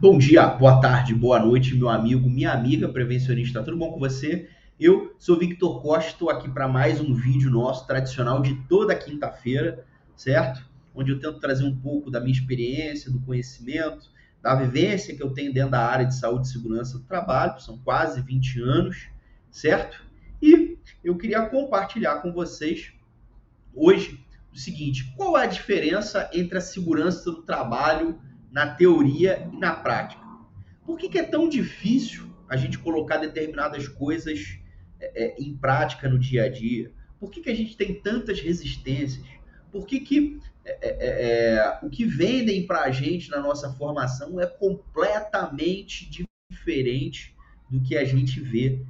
Bom dia, boa tarde, boa noite, meu amigo, minha amiga prevencionista. Tudo bom com você? Eu sou Victor Costa, estou aqui para mais um vídeo nosso tradicional de toda quinta-feira, certo? Onde eu tento trazer um pouco da minha experiência, do conhecimento, da vivência que eu tenho dentro da área de saúde e segurança do trabalho, são quase 20 anos, certo? E eu queria compartilhar com vocês hoje o seguinte: qual é a diferença entre a segurança do trabalho na teoria e na prática. Por que, que é tão difícil a gente colocar determinadas coisas é, é, em prática no dia a dia? Por que, que a gente tem tantas resistências? Por que, que é, é, é, é o que vendem para a gente na nossa formação é completamente diferente do que a gente vê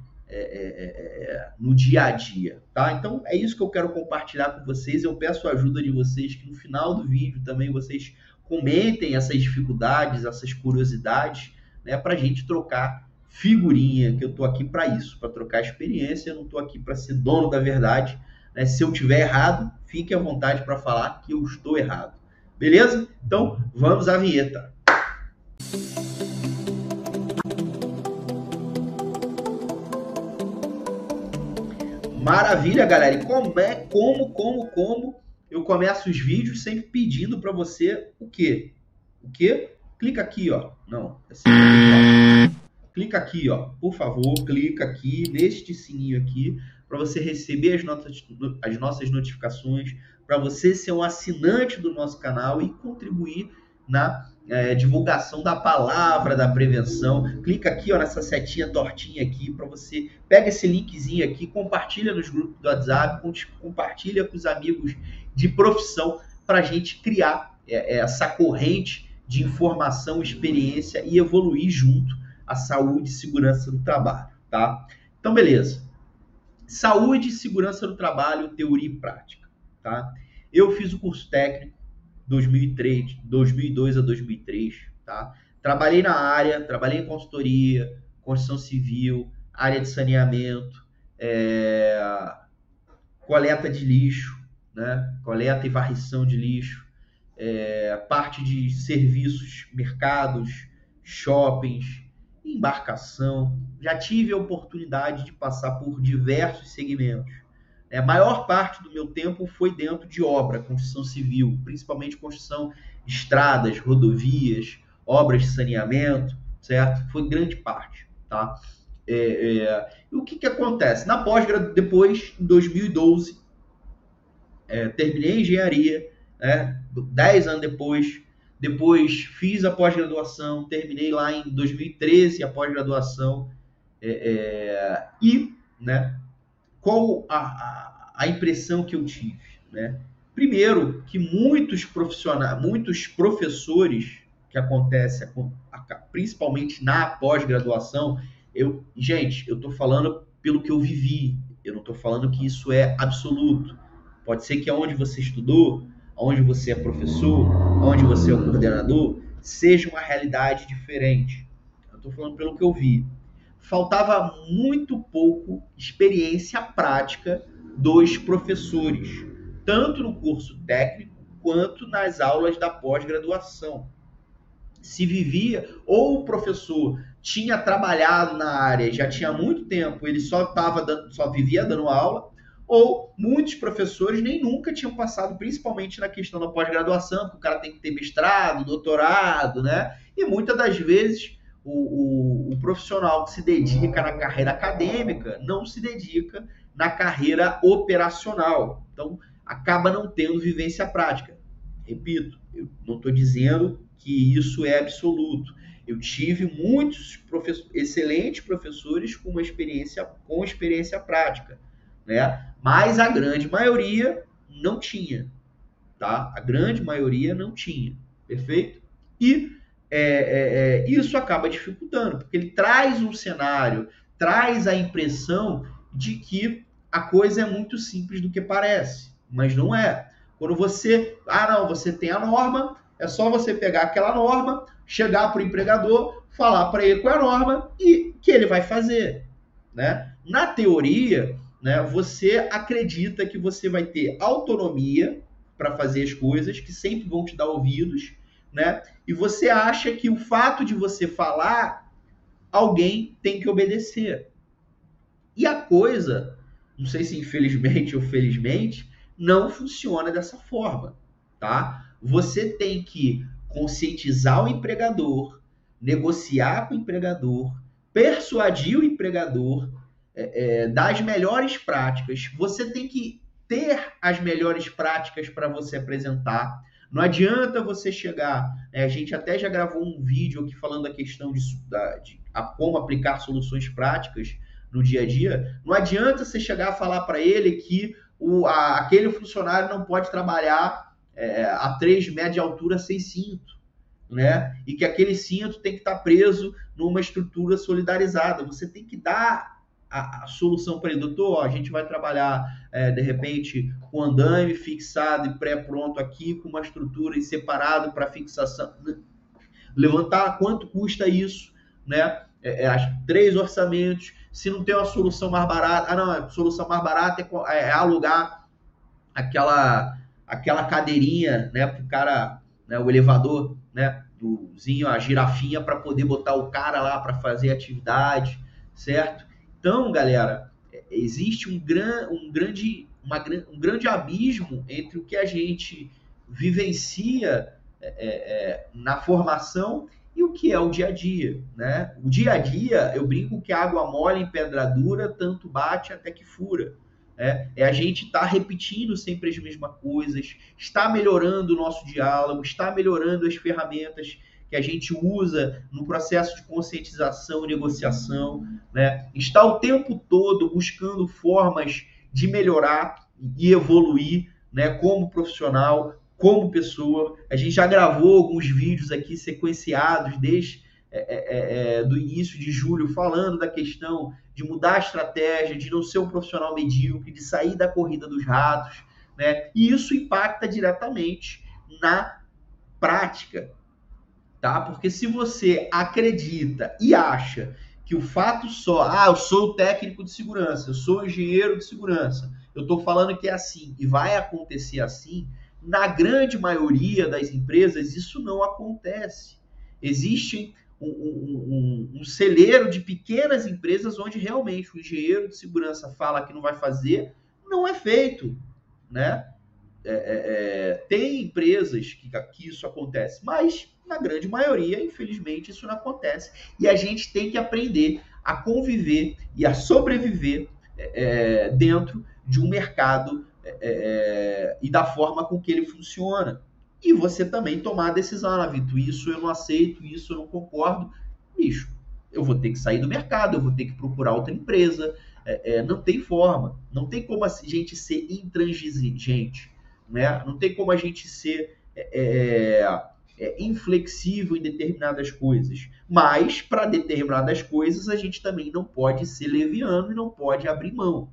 no dia a dia, tá? Então é isso que eu quero compartilhar com vocês. Eu peço a ajuda de vocês que no final do vídeo também vocês comentem essas dificuldades, essas curiosidades, né, para a gente trocar figurinha, que eu estou aqui para isso, para trocar experiência, eu não estou aqui para ser dono da verdade. Né? Se eu tiver errado, fique à vontade para falar que eu estou errado. Beleza? Então, vamos à vinheta. Maravilha, galera. E como é, como, como, como eu começo os vídeos sempre pedindo para você o quê? O quê? Clica aqui, ó. Não, é assim, clica aqui, ó. Por favor, clica aqui neste sininho aqui para você receber as, notas, as nossas notificações, para você ser um assinante do nosso canal e contribuir na é, divulgação da palavra da prevenção. Clica aqui ó, nessa setinha tortinha aqui para você. Pega esse linkzinho aqui, compartilha nos grupos do WhatsApp, compartilha com os amigos de profissão para a gente criar é, é, essa corrente de informação, experiência e evoluir junto a saúde e segurança do trabalho, tá? Então, beleza. Saúde e segurança do trabalho, teoria e prática, tá? Eu fiz o curso técnico 2003, 2002 a 2003, tá? Trabalhei na área, trabalhei em consultoria, construção civil, área de saneamento, é, coleta de lixo, né? coleta e varrição de lixo, é, parte de serviços, mercados, shoppings, embarcação. Já tive a oportunidade de passar por diversos segmentos. É, a maior parte do meu tempo foi dentro de obra, construção civil, principalmente construção de estradas, rodovias, obras de saneamento, certo? Foi grande parte, tá? É, é, o que, que acontece? Na pós-graduação, depois, em 2012, é, terminei engenharia, né? Dez anos depois, depois fiz a pós-graduação, terminei lá em 2013 a pós-graduação é, é, e, né? Qual a, a, a, impressão que eu tive, né? Primeiro, que muitos profissionais, muitos professores que acontece principalmente na pós-graduação, eu, gente, eu estou falando pelo que eu vivi, eu não estou falando que isso é absoluto. Pode ser que aonde você estudou, aonde você é professor, aonde você é coordenador, seja uma realidade diferente. Eu estou falando pelo que eu vi. Faltava muito pouco experiência prática dos professores, tanto no curso técnico quanto nas aulas da pós-graduação. Se vivia, ou o professor tinha trabalhado na área, já tinha muito tempo, ele só tava dando, só vivia dando aula, ou muitos professores nem nunca tinham passado, principalmente na questão da pós-graduação, porque o cara tem que ter mestrado, doutorado, né? E muitas das vezes o, o, o, profissional que se dedica na carreira acadêmica não se dedica na carreira operacional. Então, acaba não tendo vivência prática. Repito, eu não estou dizendo que isso é absoluto. Eu tive muitos excelentes professores com uma experiência com experiência prática né? Mas a grande maioria não tinha, tá? A grande maioria não tinha, perfeito? E é, é, é, isso acaba dificultando, porque ele traz um cenário, traz a impressão de que a coisa é muito simples do que parece, mas não é. Quando você, ah não, você tem a norma, é só você pegar aquela norma, chegar para o empregador, falar para ele qual é a norma e que ele vai fazer, né? Na teoria, né, você acredita que você vai ter autonomia para fazer as coisas, que sempre vão te dar ouvidos, né? E você acha que o fato de você falar, alguém tem que obedecer. E a coisa, não sei se infelizmente ou felizmente, não funciona dessa forma, tá? Você tem que conscientizar o empregador, negociar com o empregador, persuadir o empregador é, é, das melhores práticas. Você tem que ter as melhores práticas para você apresentar. Não adianta você chegar. Né, a gente até já gravou um vídeo aqui falando da questão de, de a, como aplicar soluções práticas no dia a dia. Não adianta você chegar a falar para ele que o, a, aquele funcionário não pode trabalhar é, a 3 metros de altura sem cinto. Né? E que aquele cinto tem que estar tá preso numa estrutura solidarizada. Você tem que dar a, a solução para ele, doutor, a gente vai trabalhar é, de repente com andame fixado e pré-pronto aqui, com uma estrutura e separado para fixação. Levantar quanto custa isso, né? É, é, três orçamentos. Se não tem uma solução mais barata, ah não, a solução mais barata é, é, é alugar aquela aquela cadeirinha, né, para o cara, né, o elevador, né, dozinho, a girafinha para poder botar o cara lá para fazer atividade, certo? Então, galera, existe um, gran, um, grande, uma, um grande abismo entre o que a gente vivencia é, é, é, na formação e o que é o dia a dia, né? O dia a dia, eu brinco que água mole em pedra dura, tanto bate até que fura. É, é a gente estar tá repetindo sempre as mesmas coisas, está melhorando o nosso diálogo, está melhorando as ferramentas que a gente usa no processo de conscientização e negociação, né? Está o tempo todo buscando formas de melhorar e evoluir, né? Como profissional, como pessoa. A gente já gravou alguns vídeos aqui sequenciados desde é, é, é, é do início de julho falando da questão de mudar a estratégia, de não ser um profissional medíocre, de sair da corrida dos ratos, né? E isso impacta diretamente na prática tá? Porque se você acredita e acha que o fato só, ah, eu sou o técnico de segurança, eu sou o engenheiro de segurança, eu estou falando que é assim e vai acontecer assim, na grande maioria das empresas isso não acontece. Existe um, um, um, um celeiro de pequenas empresas onde realmente o engenheiro de segurança fala que não vai fazer, não é feito, né? É, é, é tem empresas que, que isso acontece, mas na grande maioria, infelizmente, isso não acontece. E a gente tem que aprender a conviver e a sobreviver é, é dentro de um mercado é, é, e da forma com que ele funciona. E você também tomar a decisão, ah, Vitor, isso eu não aceito, isso eu não concordo. Bicho, eu vou ter que sair do mercado, eu vou ter que procurar outra empresa. É, não tem forma, não tem como a gente ser intransigente, né? não tem como a gente ser é, é, inflexível em determinadas coisas. Mas, para determinadas coisas, a gente também não pode ser leviano e não pode abrir mão.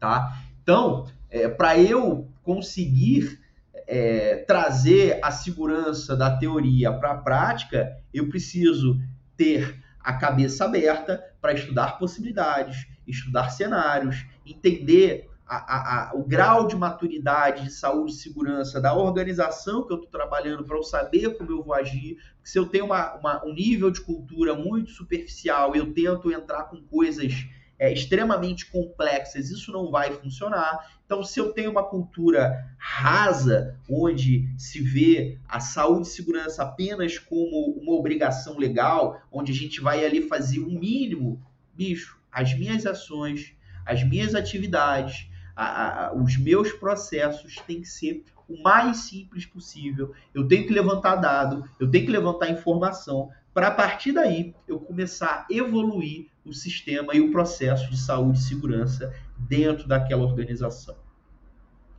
Tá? Então, é, para eu conseguir é, trazer a segurança da teoria para a prática, eu preciso ter a cabeça aberta para estudar possibilidades, estudar cenários, entender a, a, o grau de maturidade de saúde e segurança da organização que eu estou trabalhando para eu saber como eu vou agir. Se eu tenho uma, uma, um nível de cultura muito superficial eu tento entrar com coisas é, extremamente complexas, isso não vai funcionar. Então, se eu tenho uma cultura rasa, onde se vê a saúde e segurança apenas como uma obrigação legal, onde a gente vai ali fazer o mínimo, bicho, as minhas ações, as minhas atividades, a, a, os meus processos têm que ser o mais simples possível. Eu tenho que levantar dado, eu tenho que levantar informação para a partir daí eu começar a evoluir o sistema e o processo de saúde e segurança dentro daquela organização.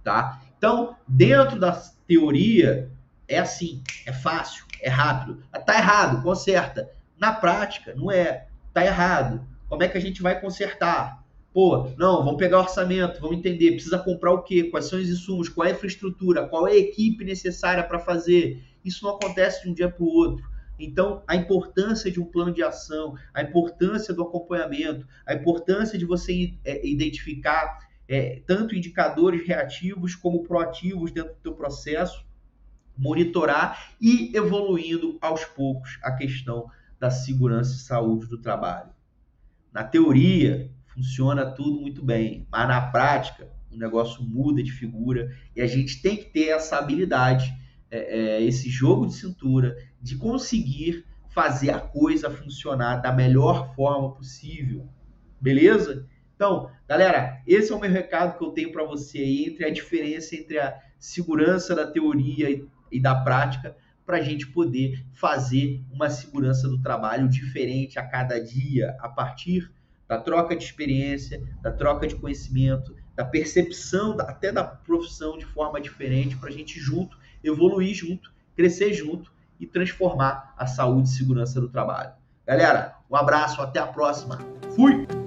Tá? Então, dentro da teoria, é assim, é fácil, é rápido. Tá errado, conserta. Na prática, não é. Tá errado. Como é que a gente vai consertar? Pô, não, vamos pegar o orçamento, vamos entender, precisa comprar o quê? Quais são os insumos? Qual é a infraestrutura? Qual é a equipe necessária para fazer? Isso não acontece de um dia para o outro. Então, a importância de um plano de ação, a importância do acompanhamento, a importância de você é, identificar é, tanto indicadores reativos como proativos dentro do teu processo, monitorar e evoluindo aos poucos a questão da segurança e saúde do trabalho. Na teoria, funciona tudo muito bem, mas na prática, o negócio muda de figura e a gente tem que ter essa habilidade, é, é, esse jogo de cintura, de conseguir fazer a coisa funcionar da melhor forma possível. Beleza? Então, galera, esse é o meu recado que eu tenho para você aí entre a diferença entre a segurança da teoria e, e da prática para a gente poder fazer uma segurança do trabalho diferente a cada dia, a partir da troca de experiência, da troca de conhecimento, da percepção até da profissão de forma diferente, para a gente junto evoluir junto, crescer junto e transformar a saúde e segurança do trabalho. Galera, um abraço, até a próxima. Fui!